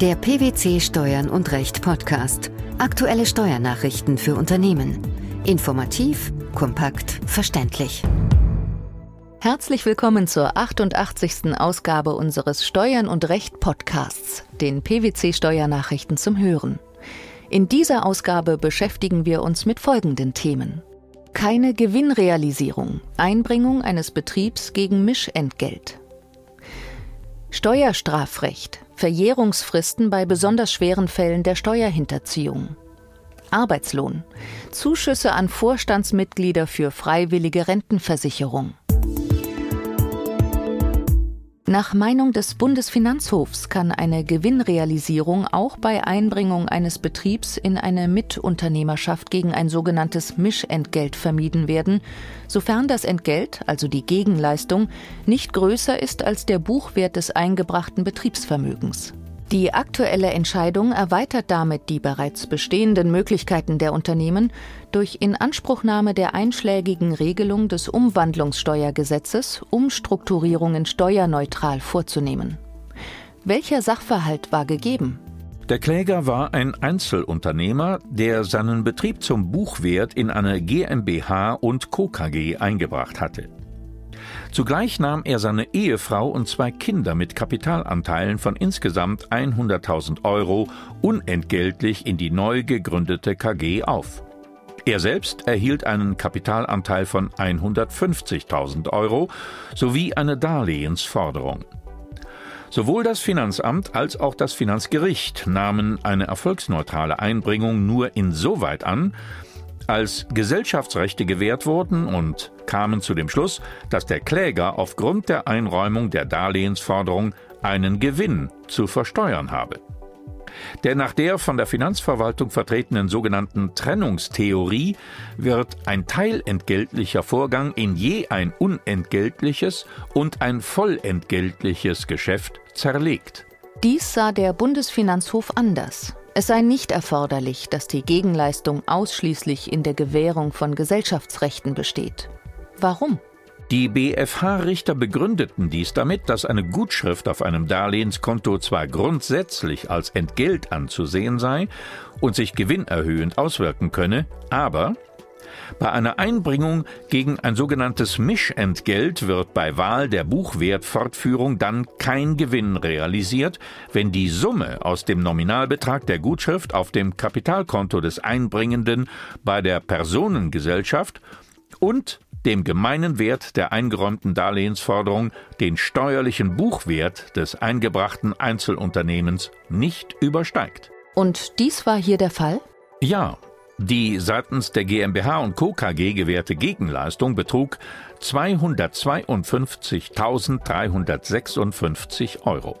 Der PwC Steuern und Recht Podcast. Aktuelle Steuernachrichten für Unternehmen. Informativ, kompakt, verständlich. Herzlich willkommen zur 88. Ausgabe unseres Steuern und Recht Podcasts, den PwC Steuernachrichten zum Hören. In dieser Ausgabe beschäftigen wir uns mit folgenden Themen. Keine Gewinnrealisierung, Einbringung eines Betriebs gegen Mischentgelt. Steuerstrafrecht, Verjährungsfristen bei besonders schweren Fällen der Steuerhinterziehung. Arbeitslohn, Zuschüsse an Vorstandsmitglieder für freiwillige Rentenversicherung. Nach Meinung des Bundesfinanzhofs kann eine Gewinnrealisierung auch bei Einbringung eines Betriebs in eine Mitunternehmerschaft gegen ein sogenanntes Mischentgelt vermieden werden, sofern das Entgelt, also die Gegenleistung, nicht größer ist als der Buchwert des eingebrachten Betriebsvermögens. Die aktuelle Entscheidung erweitert damit die bereits bestehenden Möglichkeiten der Unternehmen durch Inanspruchnahme der einschlägigen Regelung des Umwandlungssteuergesetzes Umstrukturierungen steuerneutral vorzunehmen. Welcher Sachverhalt war gegeben? Der Kläger war ein Einzelunternehmer, der seinen Betrieb zum Buchwert in eine GmbH und Co. KG eingebracht hatte. Zugleich nahm er seine Ehefrau und zwei Kinder mit Kapitalanteilen von insgesamt 100.000 Euro unentgeltlich in die neu gegründete KG auf. Er selbst erhielt einen Kapitalanteil von 150.000 Euro sowie eine Darlehensforderung. Sowohl das Finanzamt als auch das Finanzgericht nahmen eine erfolgsneutrale Einbringung nur insoweit an, als Gesellschaftsrechte gewährt wurden und kamen zu dem Schluss, dass der Kläger aufgrund der Einräumung der Darlehensforderung einen Gewinn zu versteuern habe. Denn nach der von der Finanzverwaltung vertretenen sogenannten Trennungstheorie wird ein teilentgeltlicher Vorgang in je ein unentgeltliches und ein vollentgeltliches Geschäft zerlegt. Dies sah der Bundesfinanzhof anders. Es sei nicht erforderlich, dass die Gegenleistung ausschließlich in der Gewährung von Gesellschaftsrechten besteht. Warum? Die BFH-Richter begründeten dies damit, dass eine Gutschrift auf einem Darlehenskonto zwar grundsätzlich als Entgelt anzusehen sei und sich gewinnerhöhend auswirken könne, aber bei einer Einbringung gegen ein sogenanntes Mischentgelt wird bei Wahl der Buchwertfortführung dann kein Gewinn realisiert, wenn die Summe aus dem Nominalbetrag der Gutschrift auf dem Kapitalkonto des Einbringenden bei der Personengesellschaft und dem gemeinen Wert der eingeräumten Darlehensforderung den steuerlichen Buchwert des eingebrachten Einzelunternehmens nicht übersteigt. Und dies war hier der Fall? Ja, die seitens der GmbH und Co. KG gewährte Gegenleistung betrug 252.356 Euro.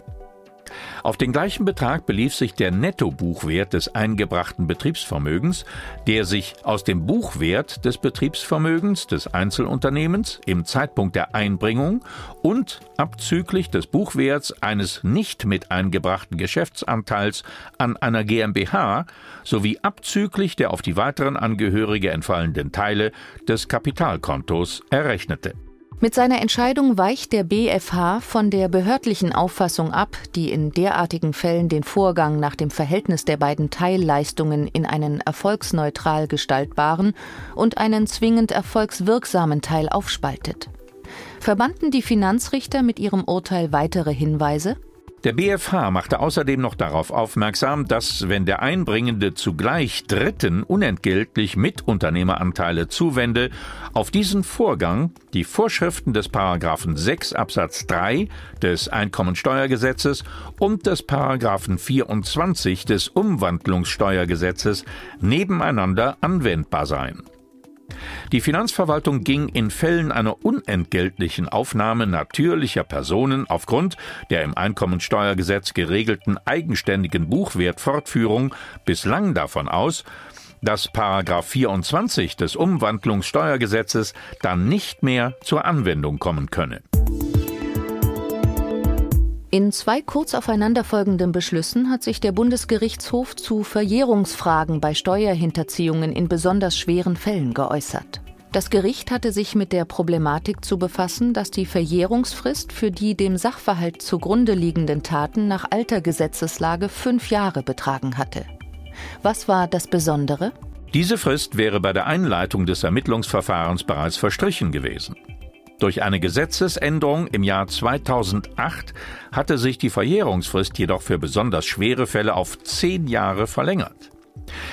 Auf den gleichen Betrag belief sich der Nettobuchwert des eingebrachten Betriebsvermögens, der sich aus dem Buchwert des Betriebsvermögens des Einzelunternehmens im Zeitpunkt der Einbringung und abzüglich des Buchwerts eines nicht mit eingebrachten Geschäftsanteils an einer GmbH sowie abzüglich der auf die weiteren Angehörige entfallenden Teile des Kapitalkontos errechnete. Mit seiner Entscheidung weicht der BfH von der behördlichen Auffassung ab, die in derartigen Fällen den Vorgang nach dem Verhältnis der beiden Teilleistungen in einen erfolgsneutral gestaltbaren und einen zwingend erfolgswirksamen Teil aufspaltet. Verbanden die Finanzrichter mit ihrem Urteil weitere Hinweise? Der BfH machte außerdem noch darauf aufmerksam, dass, wenn der Einbringende zugleich Dritten unentgeltlich Mitunternehmeranteile zuwende, auf diesen Vorgang die Vorschriften des Paragraphen 6 Absatz 3 des Einkommensteuergesetzes und des Paragraphen 24 des Umwandlungssteuergesetzes nebeneinander anwendbar seien. Die Finanzverwaltung ging in Fällen einer unentgeltlichen Aufnahme natürlicher Personen aufgrund der im Einkommensteuergesetz geregelten eigenständigen Buchwertfortführung bislang davon aus, dass Paragraph 24 des Umwandlungssteuergesetzes dann nicht mehr zur Anwendung kommen könne. In zwei kurz aufeinanderfolgenden Beschlüssen hat sich der Bundesgerichtshof zu Verjährungsfragen bei Steuerhinterziehungen in besonders schweren Fällen geäußert. Das Gericht hatte sich mit der Problematik zu befassen, dass die Verjährungsfrist für die dem Sachverhalt zugrunde liegenden Taten nach alter Gesetzeslage fünf Jahre betragen hatte. Was war das Besondere? Diese Frist wäre bei der Einleitung des Ermittlungsverfahrens bereits verstrichen gewesen. Durch eine Gesetzesänderung im Jahr 2008 hatte sich die Verjährungsfrist jedoch für besonders schwere Fälle auf zehn Jahre verlängert.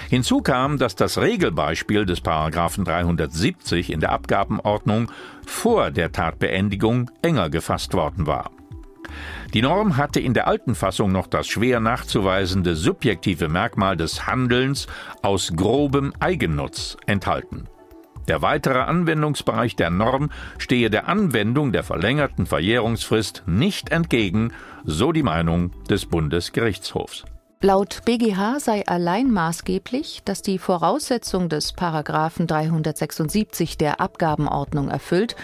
Hinzu kam, dass das Regelbeispiel des Paragraphen 370 in der Abgabenordnung vor der Tatbeendigung enger gefasst worden war. Die Norm hatte in der alten Fassung noch das schwer nachzuweisende subjektive Merkmal des Handelns aus grobem Eigennutz enthalten. Der weitere Anwendungsbereich der Norm stehe der Anwendung der verlängerten Verjährungsfrist nicht entgegen, so die Meinung des Bundesgerichtshofs. Laut BGH sei allein maßgeblich, dass die Voraussetzung des Paragraphen 376 der Abgabenordnung erfüllt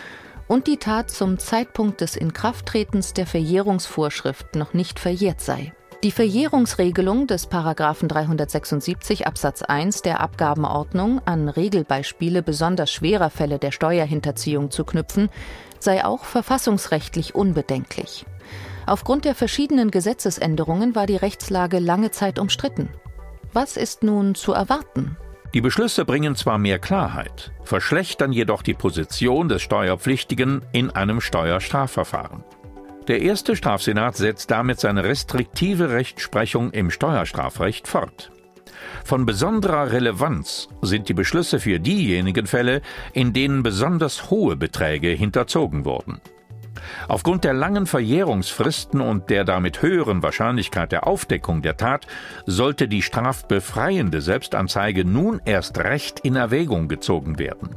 und die Tat zum Zeitpunkt des Inkrafttretens der Verjährungsvorschrift noch nicht verjährt sei. Die Verjährungsregelung des Paragraphen 376 Absatz 1 der Abgabenordnung an Regelbeispiele besonders schwerer Fälle der Steuerhinterziehung zu knüpfen, sei auch verfassungsrechtlich unbedenklich. Aufgrund der verschiedenen Gesetzesänderungen war die Rechtslage lange Zeit umstritten. Was ist nun zu erwarten? Die Beschlüsse bringen zwar mehr Klarheit, verschlechtern jedoch die Position des Steuerpflichtigen in einem Steuerstrafverfahren. Der erste Strafsenat setzt damit seine restriktive Rechtsprechung im Steuerstrafrecht fort. Von besonderer Relevanz sind die Beschlüsse für diejenigen Fälle, in denen besonders hohe Beträge hinterzogen wurden. Aufgrund der langen Verjährungsfristen und der damit höheren Wahrscheinlichkeit der Aufdeckung der Tat sollte die strafbefreiende Selbstanzeige nun erst recht in Erwägung gezogen werden.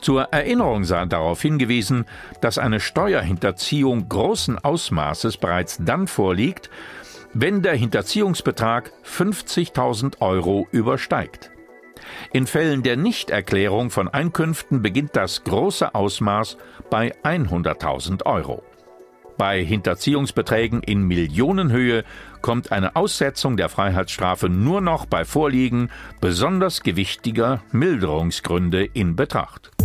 Zur Erinnerung sei darauf hingewiesen, dass eine Steuerhinterziehung großen Ausmaßes bereits dann vorliegt, wenn der Hinterziehungsbetrag 50.000 Euro übersteigt. In Fällen der Nichterklärung von Einkünften beginnt das große Ausmaß bei 100.000 Euro. Bei Hinterziehungsbeträgen in Millionenhöhe kommt eine Aussetzung der Freiheitsstrafe nur noch bei Vorliegen besonders gewichtiger Milderungsgründe in Betracht.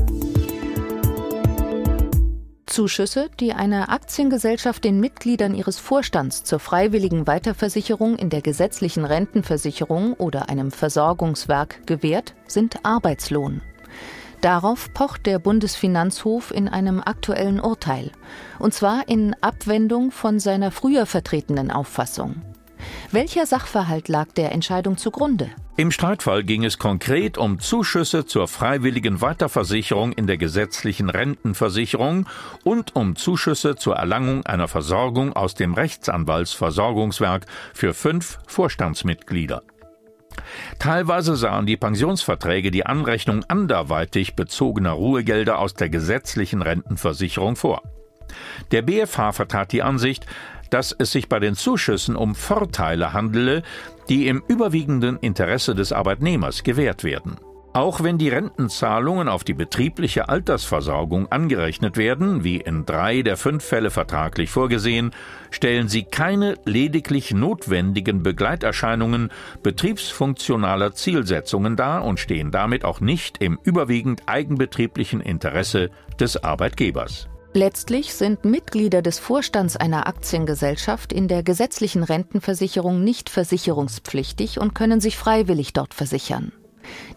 Zuschüsse, die eine Aktiengesellschaft den Mitgliedern ihres Vorstands zur freiwilligen Weiterversicherung in der gesetzlichen Rentenversicherung oder einem Versorgungswerk gewährt, sind Arbeitslohn. Darauf pocht der Bundesfinanzhof in einem aktuellen Urteil, und zwar in Abwendung von seiner früher vertretenen Auffassung. Welcher Sachverhalt lag der Entscheidung zugrunde? Im Streitfall ging es konkret um Zuschüsse zur freiwilligen Weiterversicherung in der gesetzlichen Rentenversicherung und um Zuschüsse zur Erlangung einer Versorgung aus dem Rechtsanwaltsversorgungswerk für fünf Vorstandsmitglieder. Teilweise sahen die Pensionsverträge die Anrechnung anderweitig bezogener Ruhegelder aus der gesetzlichen Rentenversicherung vor. Der BFH vertrat die Ansicht, dass es sich bei den Zuschüssen um Vorteile handele, die im überwiegenden Interesse des Arbeitnehmers gewährt werden. Auch wenn die Rentenzahlungen auf die betriebliche Altersversorgung angerechnet werden, wie in drei der fünf Fälle vertraglich vorgesehen, stellen sie keine lediglich notwendigen Begleiterscheinungen betriebsfunktionaler Zielsetzungen dar und stehen damit auch nicht im überwiegend eigenbetrieblichen Interesse des Arbeitgebers. Letztlich sind Mitglieder des Vorstands einer Aktiengesellschaft in der gesetzlichen Rentenversicherung nicht versicherungspflichtig und können sich freiwillig dort versichern.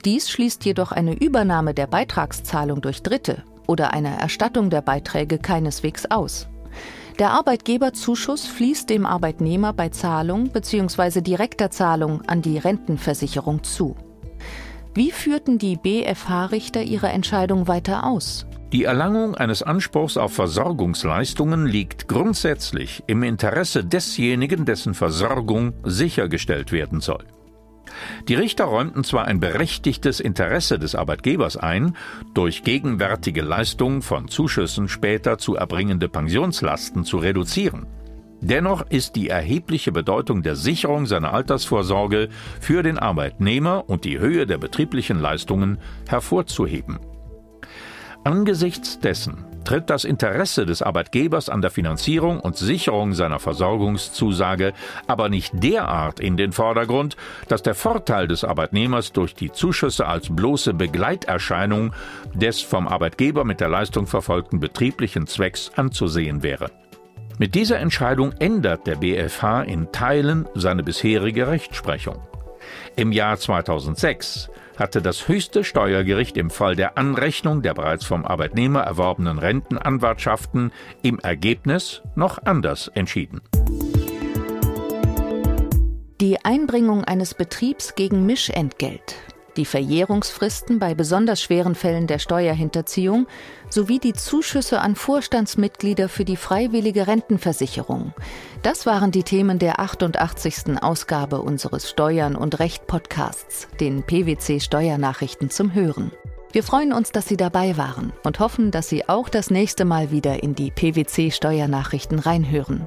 Dies schließt jedoch eine Übernahme der Beitragszahlung durch Dritte oder eine Erstattung der Beiträge keineswegs aus. Der Arbeitgeberzuschuss fließt dem Arbeitnehmer bei Zahlung bzw. direkter Zahlung an die Rentenversicherung zu. Wie führten die BFH-Richter ihre Entscheidung weiter aus? Die Erlangung eines Anspruchs auf Versorgungsleistungen liegt grundsätzlich im Interesse desjenigen, dessen Versorgung sichergestellt werden soll. Die Richter räumten zwar ein berechtigtes Interesse des Arbeitgebers ein, durch gegenwärtige Leistung von Zuschüssen später zu erbringende Pensionslasten zu reduzieren. Dennoch ist die erhebliche Bedeutung der Sicherung seiner Altersvorsorge für den Arbeitnehmer und die Höhe der betrieblichen Leistungen hervorzuheben. Angesichts dessen, tritt das Interesse des Arbeitgebers an der Finanzierung und Sicherung seiner Versorgungszusage aber nicht derart in den Vordergrund, dass der Vorteil des Arbeitnehmers durch die Zuschüsse als bloße Begleiterscheinung des vom Arbeitgeber mit der Leistung verfolgten betrieblichen Zwecks anzusehen wäre. Mit dieser Entscheidung ändert der BfH in Teilen seine bisherige Rechtsprechung. Im Jahr 2006 hatte das höchste Steuergericht im Fall der Anrechnung der bereits vom Arbeitnehmer erworbenen Rentenanwartschaften im Ergebnis noch anders entschieden. Die Einbringung eines Betriebs gegen Mischentgelt die Verjährungsfristen bei besonders schweren Fällen der Steuerhinterziehung sowie die Zuschüsse an Vorstandsmitglieder für die freiwillige Rentenversicherung. Das waren die Themen der 88. Ausgabe unseres Steuern und Recht Podcasts, den PwC Steuernachrichten zum Hören. Wir freuen uns, dass Sie dabei waren und hoffen, dass Sie auch das nächste Mal wieder in die PwC Steuernachrichten reinhören.